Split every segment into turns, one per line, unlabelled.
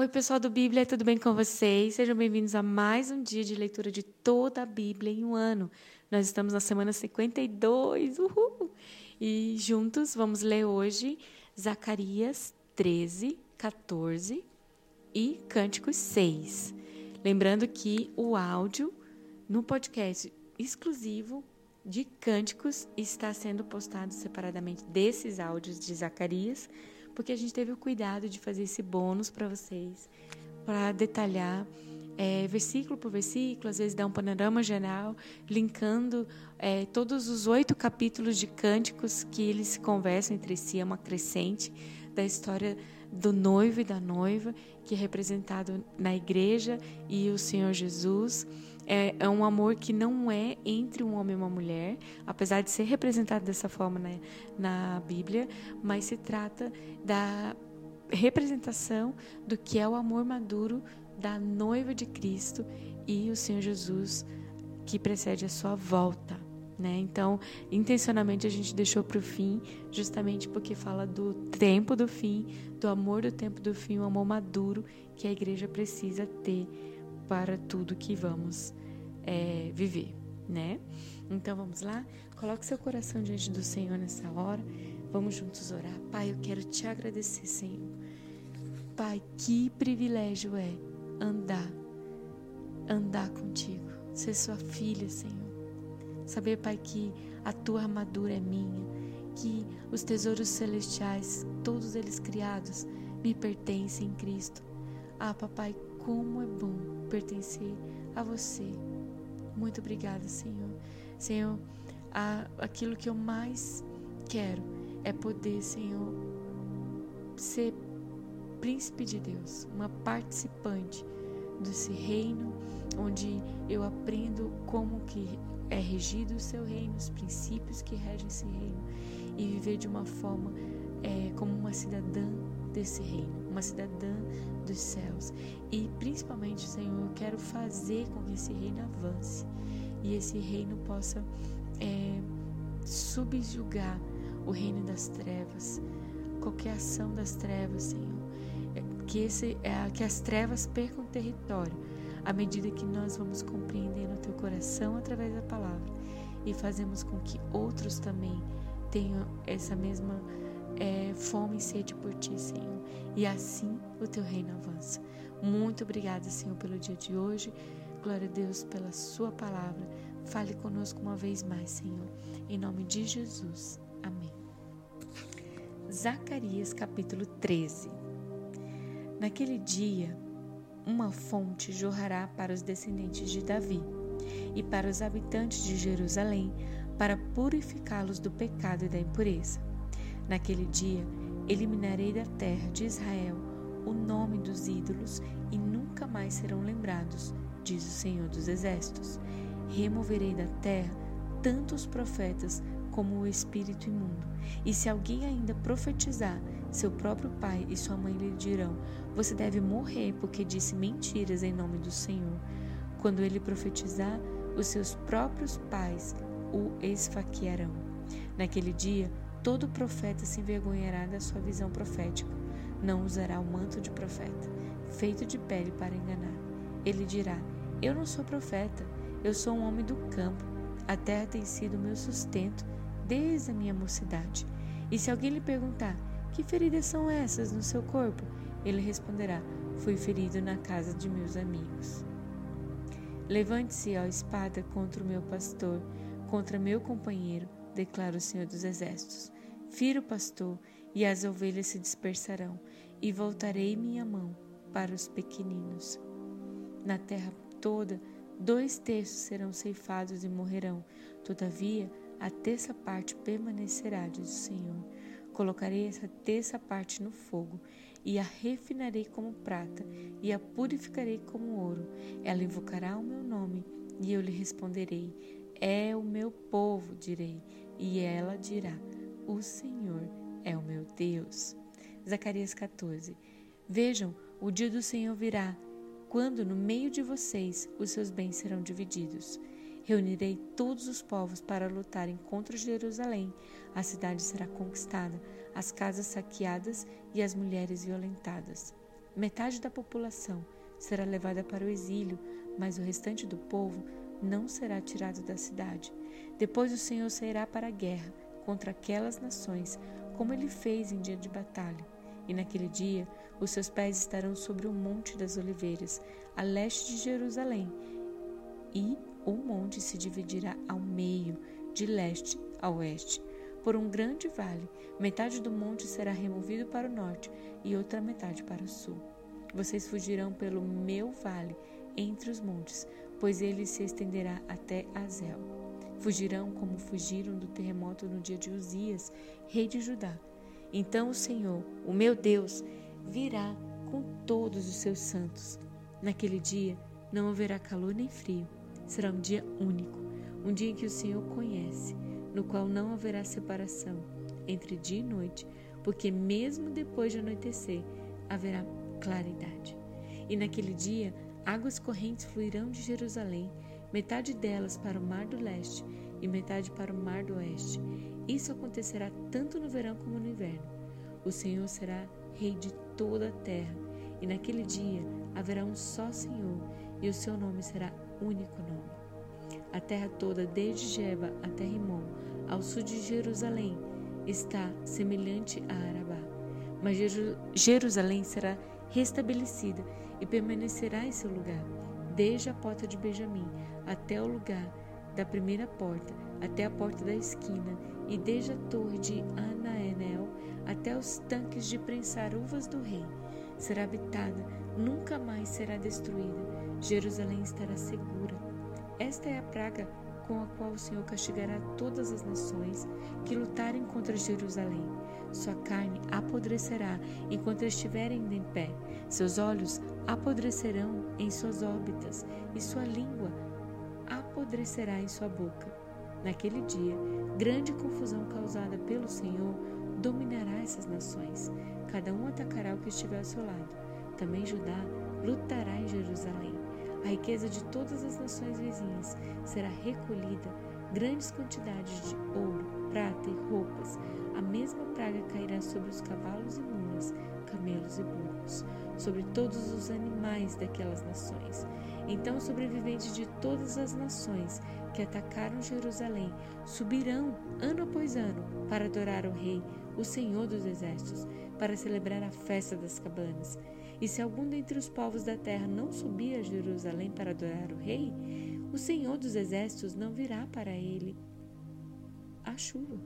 Oi, pessoal do Bíblia, tudo bem com vocês? Sejam bem-vindos a mais um dia de leitura de toda a Bíblia em um ano. Nós estamos na semana 52, uhul! E juntos vamos ler hoje Zacarias 13, 14 e Cânticos 6. Lembrando que o áudio no podcast exclusivo de Cânticos está sendo postado separadamente desses áudios de Zacarias porque a gente teve o cuidado de fazer esse bônus para vocês, para detalhar é, versículo por versículo, às vezes dar um panorama geral, linkando é, todos os oito capítulos de cânticos que eles conversam entre si, é uma crescente da história do noivo e da noiva, que é representado na igreja e o Senhor Jesus. É, é, um amor que não é entre um homem e uma mulher, apesar de ser representado dessa forma né, na Bíblia, mas se trata da representação do que é o amor maduro da noiva de Cristo e o Senhor Jesus que precede a sua volta. Né? Então, intencionalmente a gente deixou para o fim, justamente porque fala do tempo do fim, do amor do tempo do fim, o amor maduro que a igreja precisa ter para tudo que vamos é, viver, né? Então vamos lá, coloque seu coração diante do Senhor nessa hora, vamos juntos orar. Pai, eu quero te agradecer, Senhor. Pai, que privilégio é andar, andar contigo, ser sua filha, Senhor. Saber, Pai, que a tua armadura é minha, que os tesouros celestiais, todos eles criados, me pertencem em Cristo. Ah, papai, como é bom pertencer a você. Muito obrigada, Senhor. Senhor, a, aquilo que eu mais quero é poder, Senhor, ser príncipe de Deus, uma participante desse reino, onde eu aprendo como que é regido o seu reino, os princípios que regem esse reino, e viver de uma forma é, como uma cidadã desse reino, uma cidadã dos céus. E principalmente, Senhor, eu quero fazer com que esse reino avance e esse reino possa é, subjugar o reino das trevas, qualquer ação das trevas, Senhor. É, que, esse, é, que as trevas percam território à medida que nós vamos compreendendo o teu coração através da palavra e fazemos com que outros também tenham essa mesma é, fome e sede por ti, Senhor. E assim o teu reino avança. Muito obrigada, Senhor, pelo dia de hoje. Glória a Deus pela Sua palavra. Fale conosco uma vez mais, Senhor. Em nome de Jesus. Amém. Zacarias capítulo 13. Naquele dia, uma fonte jorrará para os descendentes de Davi e para os habitantes de Jerusalém, para purificá-los do pecado e da impureza. Naquele dia, eliminarei da terra de Israel o nome dos ídolos e nunca mais serão lembrados, diz o Senhor dos Exércitos. Removerei da terra tanto os profetas como o espírito imundo. E se alguém ainda profetizar, seu próprio pai e sua mãe lhe dirão: Você deve morrer porque disse mentiras em nome do Senhor. Quando ele profetizar, os seus próprios pais o esfaquearão. Naquele dia, todo profeta se envergonhará da sua visão profética. Não usará o manto de profeta, feito de pele para enganar. Ele dirá: Eu não sou profeta, eu sou um homem do campo. A terra tem sido meu sustento desde a minha mocidade. E se alguém lhe perguntar: Que feridas são essas no seu corpo? Ele responderá: Fui ferido na casa de meus amigos. Levante-se, ó espada, contra o meu pastor, contra meu companheiro, declara o Senhor dos Exércitos. Fira o pastor, e as ovelhas se dispersarão, e voltarei minha mão para os pequeninos. Na terra toda, dois terços serão ceifados e morrerão. Todavia, a terça parte permanecerá, diz o Senhor. Colocarei essa terça parte no fogo, e a refinarei como prata, e a purificarei como ouro. Ela invocará o meu nome, e eu lhe responderei: É o meu povo, direi. E ela dirá: O Senhor é o meu Deus. Zacarias 14. Vejam, o dia do Senhor virá, quando no meio de vocês os seus bens serão divididos. Reunirei todos os povos para lutarem contra Jerusalém. A cidade será conquistada, as casas saqueadas e as mulheres violentadas. metade da população será levada para o exílio, mas o restante do povo não será tirado da cidade. Depois o Senhor sairá para a guerra contra aquelas nações, como ele fez em dia de batalha. E naquele dia os seus pés estarão sobre o Monte das Oliveiras, a leste de Jerusalém, e o monte se dividirá ao meio, de leste a oeste, por um grande vale. Metade do monte será removido para o norte e outra metade para o sul. Vocês fugirão pelo meu vale entre os montes, pois ele se estenderá até Azel. Fugirão como fugiram do terremoto no dia de Uzias, rei de Judá. Então o Senhor, o meu Deus, virá com todos os seus santos. Naquele dia não haverá calor nem frio. Será um dia único, um dia em que o Senhor conhece, no qual não haverá separação entre dia e noite, porque mesmo depois de anoitecer haverá claridade. E naquele dia águas correntes fluirão de Jerusalém, metade delas para o mar do leste e metade para o mar do oeste. Isso acontecerá tanto no verão como no inverno. O Senhor será rei de toda a terra, e naquele dia haverá um só Senhor, e o seu nome será único nome. A terra toda, desde Jeba até Rimon, ao sul de Jerusalém, está semelhante a Arabá. Mas Jerusalém será restabelecida e permanecerá em seu lugar, desde a porta de Benjamim até o lugar da primeira porta, até a porta da esquina, e desde a torre de Anaenel até os tanques de prensar uvas do rei. Será habitada, nunca mais será destruída. Jerusalém estará segura. Esta é a praga com a qual o Senhor castigará todas as nações que lutarem contra Jerusalém. Sua carne apodrecerá enquanto estiverem em pé. Seus olhos apodrecerão em suas órbitas e sua língua apodrecerá em sua boca. Naquele dia, grande confusão causada pelo Senhor dominará essas nações. Cada um atacará o que estiver ao seu lado. Também Judá lutará em Jerusalém. A riqueza de todas as nações vizinhas será recolhida, grandes quantidades de ouro, prata e roupas. A mesma praga cairá sobre os cavalos e mulas, camelos e burros, sobre todos os animais daquelas nações. Então os sobreviventes de todas as nações que atacaram Jerusalém subirão ano após ano para adorar o Rei, o Senhor dos Exércitos, para celebrar a festa das cabanas. E se algum dentre os povos da terra não subir a Jerusalém para adorar o Rei, o Senhor dos Exércitos não virá para ele a chuva.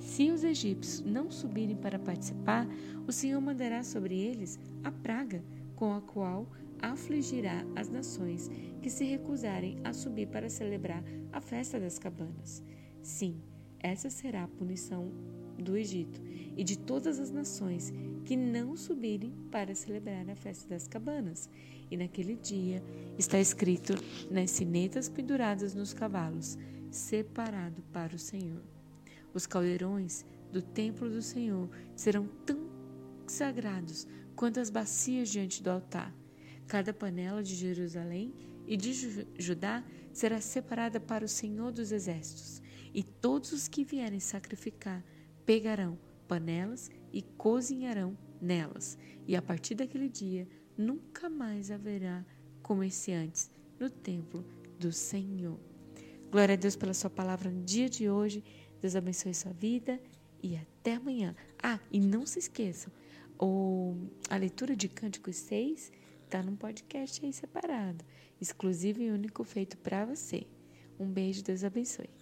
Se os egípcios não subirem para participar, o Senhor mandará sobre eles a praga com a qual afligirá as nações que se recusarem a subir para celebrar a festa das cabanas. Sim, essa será a punição do Egito e de todas as nações que não subirem para celebrar a festa das cabanas. E naquele dia está escrito nas sinetas penduradas nos cavalos: separado para o Senhor. Os caldeirões do templo do Senhor serão tão sagrados quanto as bacias diante do altar. Cada panela de Jerusalém e de Judá será separada para o Senhor dos Exércitos, e todos os que vierem sacrificar pegarão panelas e cozinharão nelas, e a partir daquele dia nunca mais haverá comerciantes no templo do Senhor. Glória a Deus pela sua palavra no dia de hoje. Deus abençoe sua vida e até amanhã. Ah, e não se esqueçam, o, a leitura de Cânticos 6 está num podcast aí separado, exclusivo e único feito para você. Um beijo, Deus abençoe.